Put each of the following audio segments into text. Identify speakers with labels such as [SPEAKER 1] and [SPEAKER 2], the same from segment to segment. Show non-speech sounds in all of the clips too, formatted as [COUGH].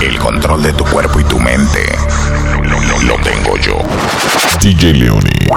[SPEAKER 1] El control de tu cuerpo y tu mente lo, tengo yo.
[SPEAKER 2] DJ Leone.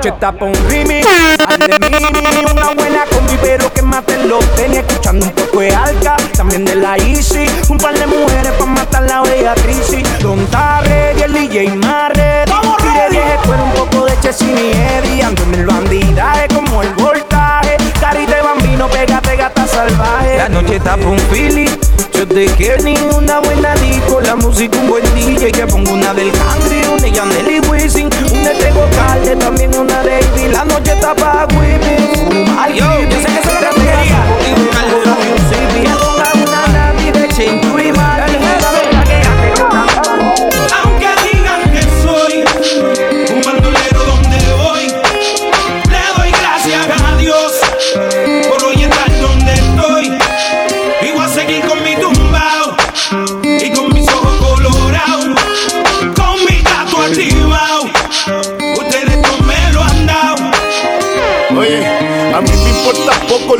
[SPEAKER 3] Noche está pa' un remix, al de mini, una buena combi, pero que maten los tenis, escuchando un poco de alca, también de la Easy, un par de mujeres pa' matar la bella crisis, Don Tarre y el DJ Marre, tire 10 escuela, un poco de Chessy y Eddie, ando en el bandidaje como el voltaje, cari de bambino, pégate gata salvaje, la noche está pa' un yo te ni una buena disco, la música un buen DJ, que pongo una del Cangri, una de Yandel y Wisin, una de Tego Calde, también una de Ivy, la noche está pa' ay yo, yo sé que se la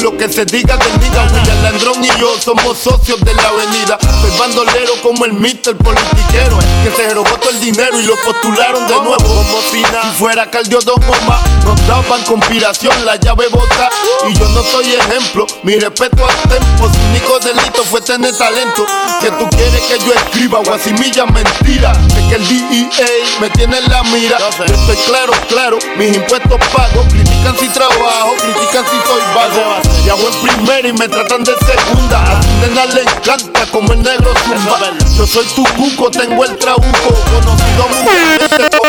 [SPEAKER 4] lo
[SPEAKER 5] que se diga que diga William Landrón y yo somos socios de la avenida. Soy bandolero como el mister politiquero Que se robó todo el dinero y lo postularon de nuevo como si fuera Caldiodón o más Nos daban conspiración, la llave bota. Y yo no soy ejemplo, mi respeto al tempo único fue tener talento. Que tú quieres que yo escriba guasimilla mentira. Es que el DEA me tiene en la mira. Yo estoy claro, claro, mis impuestos pago Critican si trabajo, critican si soy vago hago en primera y me tratan de segunda. A tu nena le encanta como el negro zumba. Yo soy tu cuco, tengo el trauco Conocido mundialmente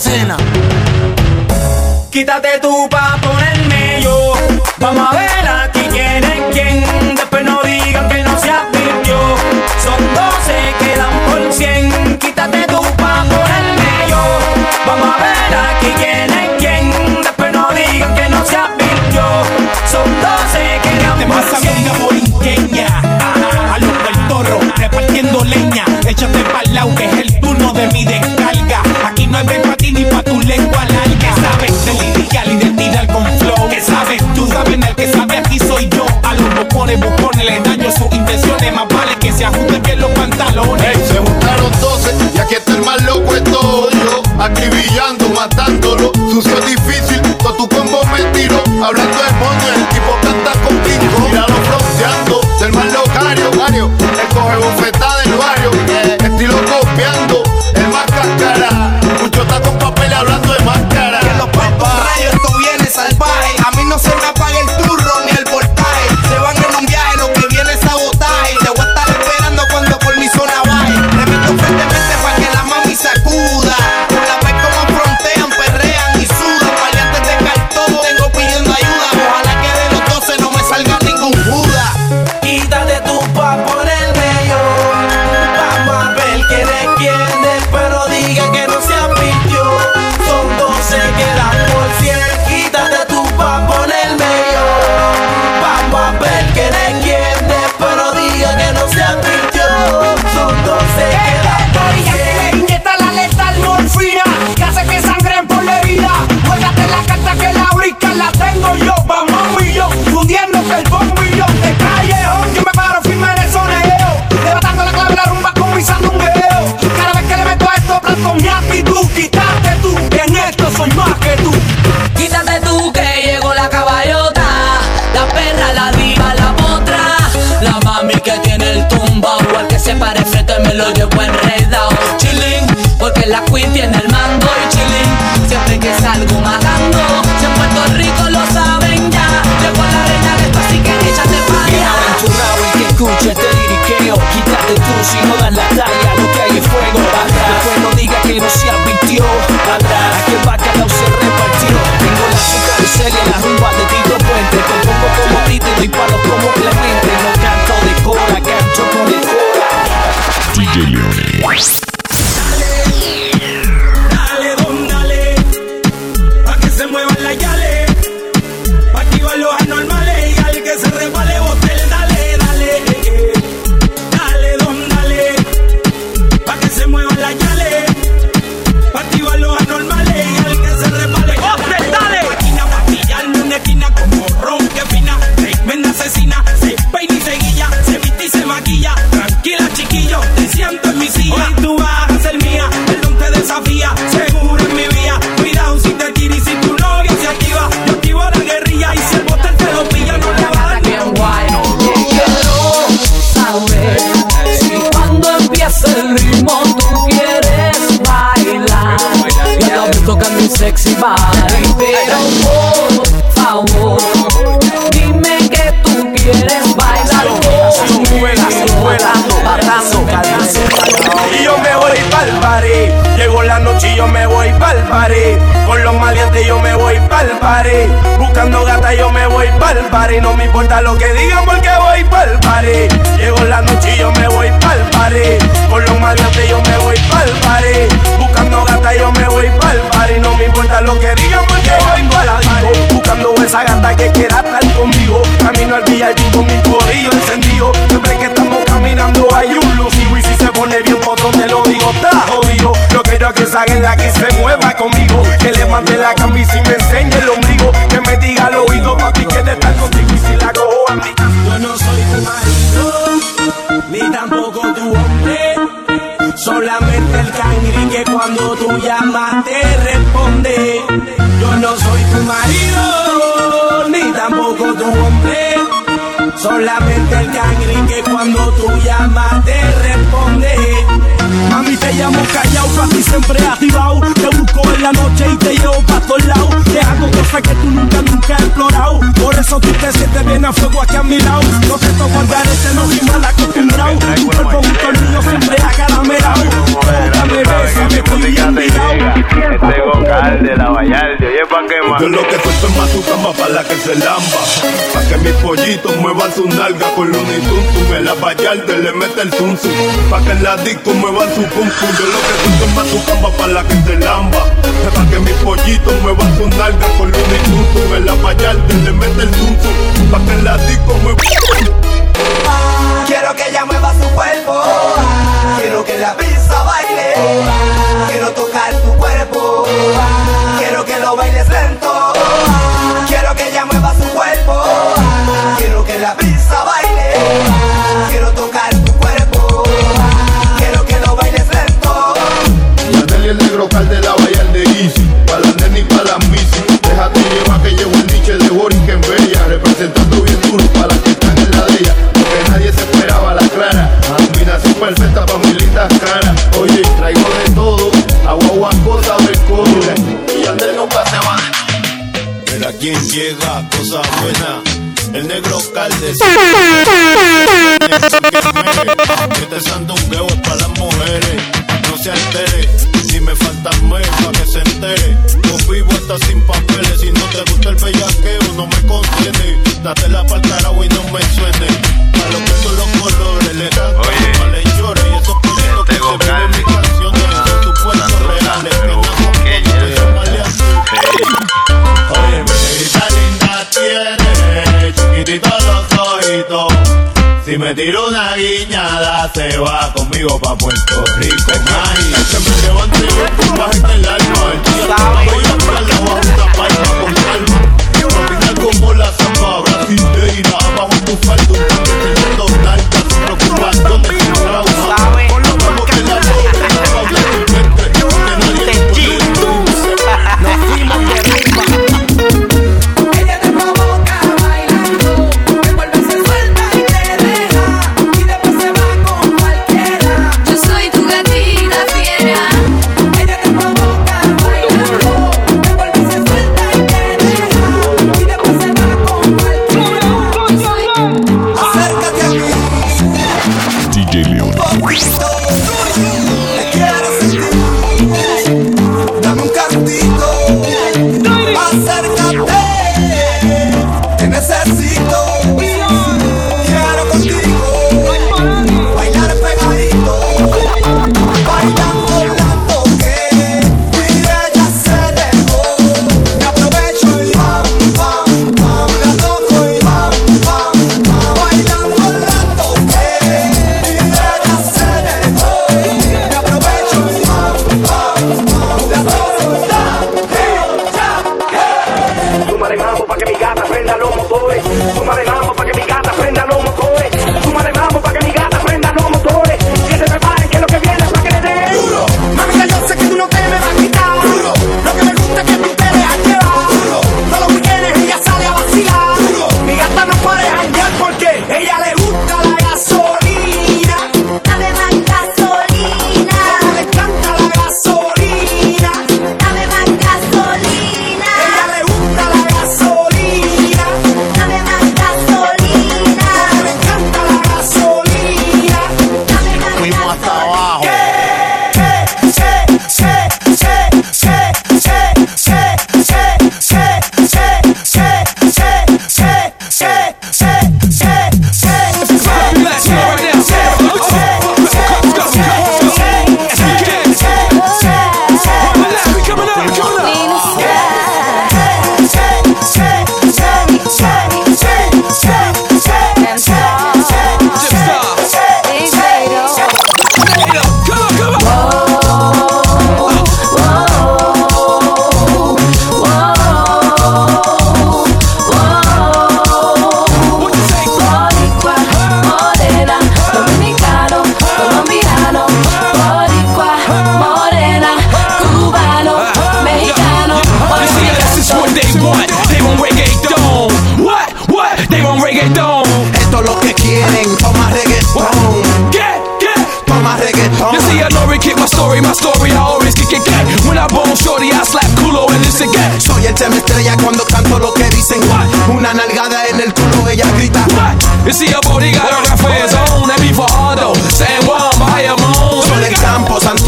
[SPEAKER 6] cena.
[SPEAKER 2] Quítate tú pa' ponerme yo. Vamos a ver
[SPEAKER 7] la
[SPEAKER 8] queen tiene el mando y chilling. Siempre que salgo matando, si en Puerto Rico lo saben ya. Llego a la arena de esto, así que échate para allá.
[SPEAKER 2] Bien aventurado el que escuche este liriqueo. Quítate tú si no dan la talla pa'l party. No me importa lo que digan porque voy pa'l party. Llegó la noche y yo me voy pa'l party. Con los maleantes yo me voy pa'l party. Buscando gata yo me voy pa'l party. No me importa lo que digan porque voy pa'l party. Buscando esa gata que quiera estar conmigo. Camino al VIP con mi corillo encendido. Siempre que estamos caminando hay un lucido. Y si se pone bien potro te lo digo, está jodido. Yo quiero que salga la que se mueva conmigo. Que le levante la camisa y me enseñe el ombligo. Que me diga
[SPEAKER 9] Solamente el cangri que cuando tú llamas te responde. Mami, te llamo callao, para ti siempre activado. Te busco por la noche y te llevo pa' todos lados. Te hago cosas que tú nunca, nunca has explorado. Por eso tú te sientes bien a fuego aquí a mi lado. No te toco andar este no soy mal acostumbrado.
[SPEAKER 5] Tu cuerpo junto al mío siempre acaramelado. Toca me besa, me estoy bien mirado. Este vocal de la Vallarde, oye pa' que más. Yo lo que suelto es mazuca, pa' la que se lamba. Pa' que mis pollitos muevan su nalga con luna y tuntum. En la Vallarde le mete el tunzu. Pa' que en la disco muevan
[SPEAKER 10] su pum Yo lo que suelto es mazuca, pa' la que se lamba. Hasta que mi pollito mueva
[SPEAKER 5] su nalga con un insulto. En la payarte le mete el tuntu. para que en la disco mueva. Quiero que ella mueva su cuerpo. Quiero que la quien llega, cosa buena. El negro calde. Este [LAUGHS] sandungueo es para las mujeres. No se altere, si me faltan mes para que se entere. Yo vivo hasta sin papeles. Si no te gusta el bellaqueo, no me contiene. Date la para y no me suene. bonitos los ojitos. Si me tiro una guiñada, se va conmigo pa' Puerto Rico. Ay, se me levante un bajita en la alma. El día voy a buscarla bajo una palma con calma. Caminar como la samba brasileira, bajo tu falda un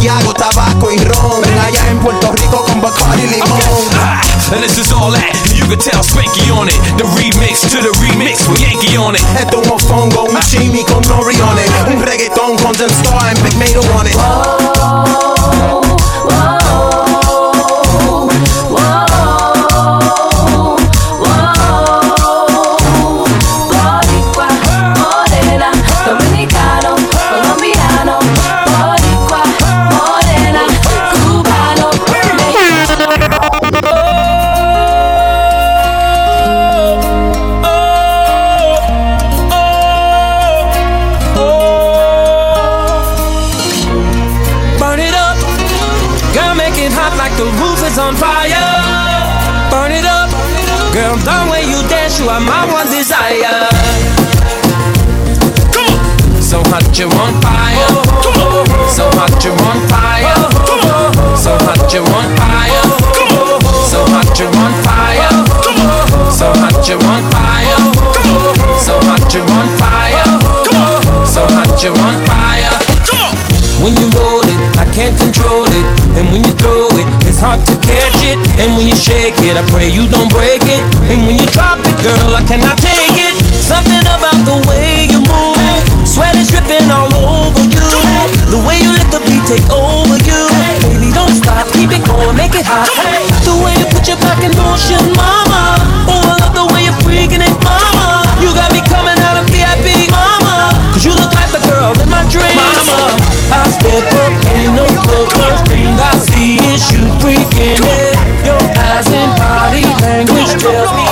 [SPEAKER 11] Santiago, tabaco y ron. Allá en Puerto Rico con Bacardi limón. Okay.
[SPEAKER 12] Ah, and this is all that
[SPEAKER 13] you can tell Spanky on it.
[SPEAKER 9] The remix to the remix with Yankee on it. Esto es un you're on fire. When you roll it, I can't control it. And when you throw it, it's hard to catch it. And when you shake it, I pray you don't break it. And when you drop it, girl, I cannot take it. Something about the way you move it. Sweat is dripping all over you. The way you let the beat take over you. Baby, don't stop, keep it going, make it hot. The way you put your back in motion, mama. Oh, I love the way you're freaking it, mama. You got me coming out of VIP, mama. Cause you look like in my dreams. Mama, I step up in dreams. I see you freaking it. Your eyes and body language tells me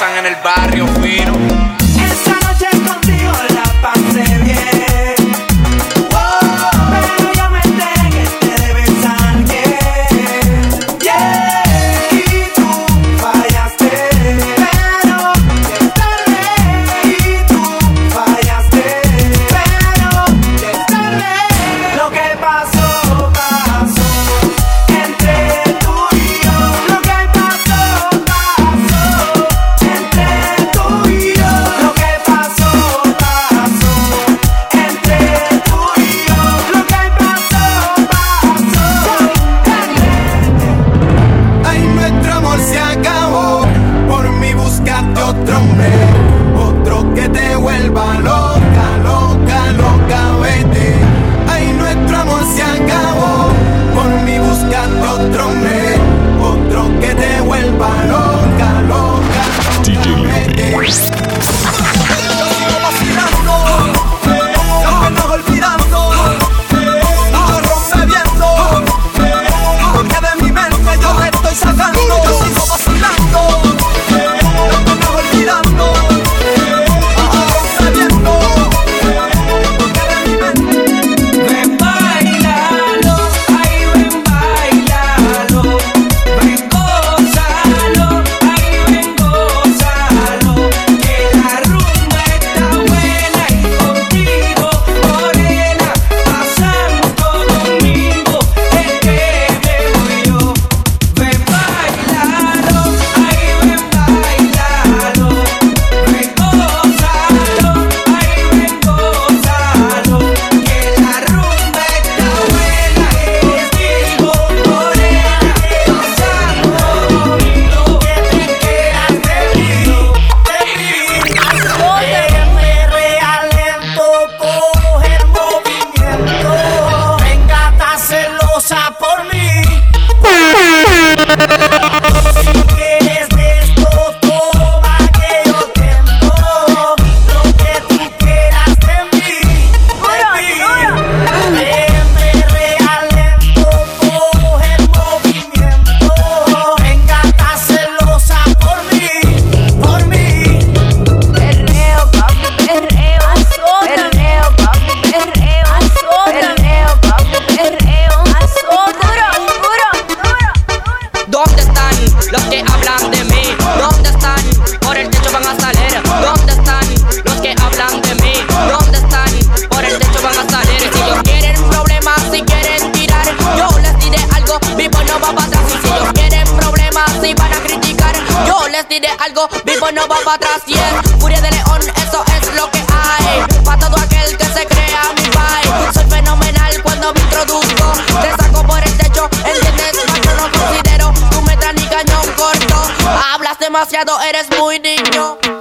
[SPEAKER 2] pasan en el barrio. demasiado, eres muy niño.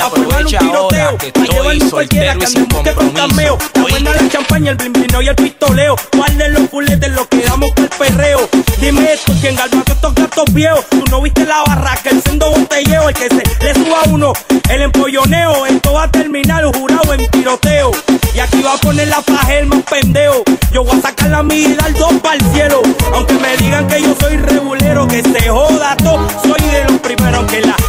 [SPEAKER 14] a
[SPEAKER 15] formar un tiroteo.
[SPEAKER 16] Que estoy
[SPEAKER 15] a cualquiera que ande un
[SPEAKER 16] con
[SPEAKER 15] cameo. La buena la champaña, el blimbino y el pistoleo. Guarden los fuletes, lo que damos por el perreo. Dime esto, ¿quién galva estos gatos viejos? Tú no viste la barraca, el sendo botelleo. El que se le suba a uno, el empolloneo. Esto va a terminar, jurado en tiroteo. Y aquí va a poner la faja el más pendejo. Yo voy a sacar la mira al dos para el cielo. Aunque me digan que yo soy regulero, que se joda todo.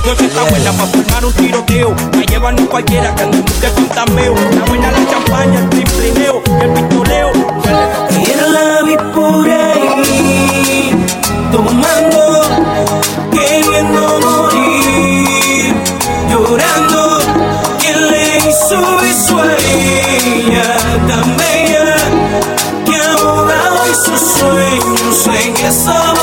[SPEAKER 15] Dos esta abuela pa' formar un tiroteo. Me llevan ni cualquiera que ande busque contameo. La buena la champaña, el triplineo, el pistoleo. Y la vi por ahí, tomando, queriendo morir, llorando. ¿Quién le hizo eso a ella tan bella? Que ahora hoy sus sueños en esa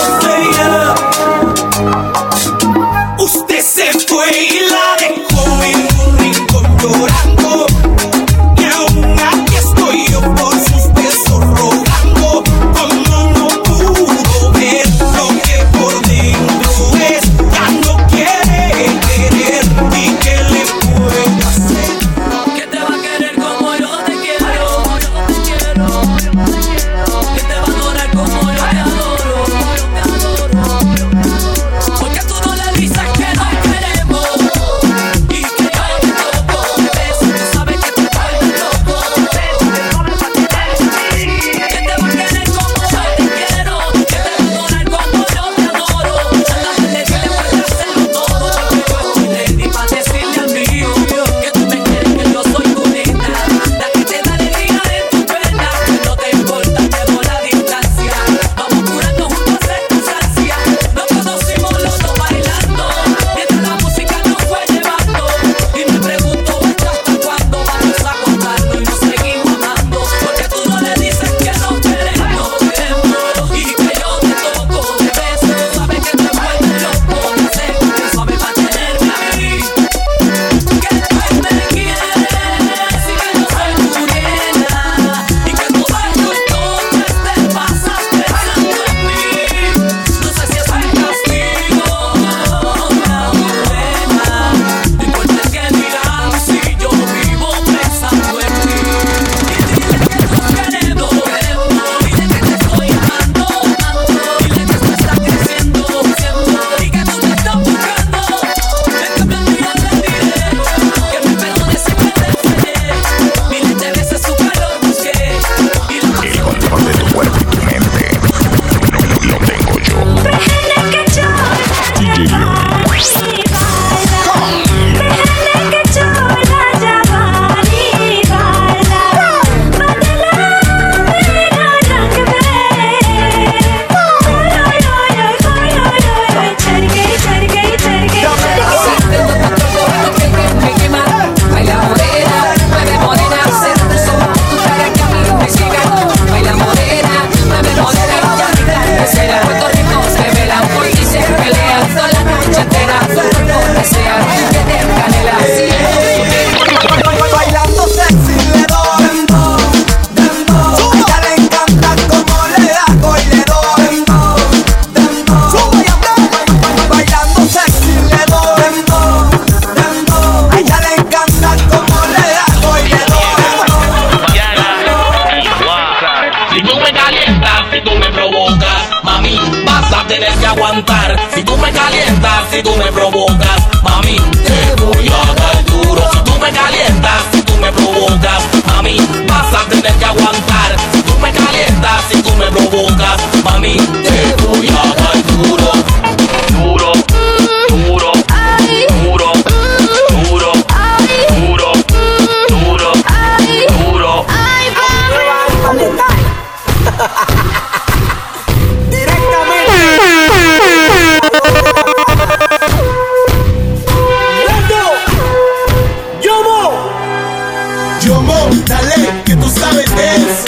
[SPEAKER 8] Yo montale, que tú
[SPEAKER 11] sabes es.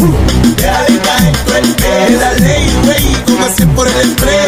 [SPEAKER 11] Déjale caer tu el pie, dale, güey, como hacer por el
[SPEAKER 9] empleo.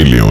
[SPEAKER 9] Chile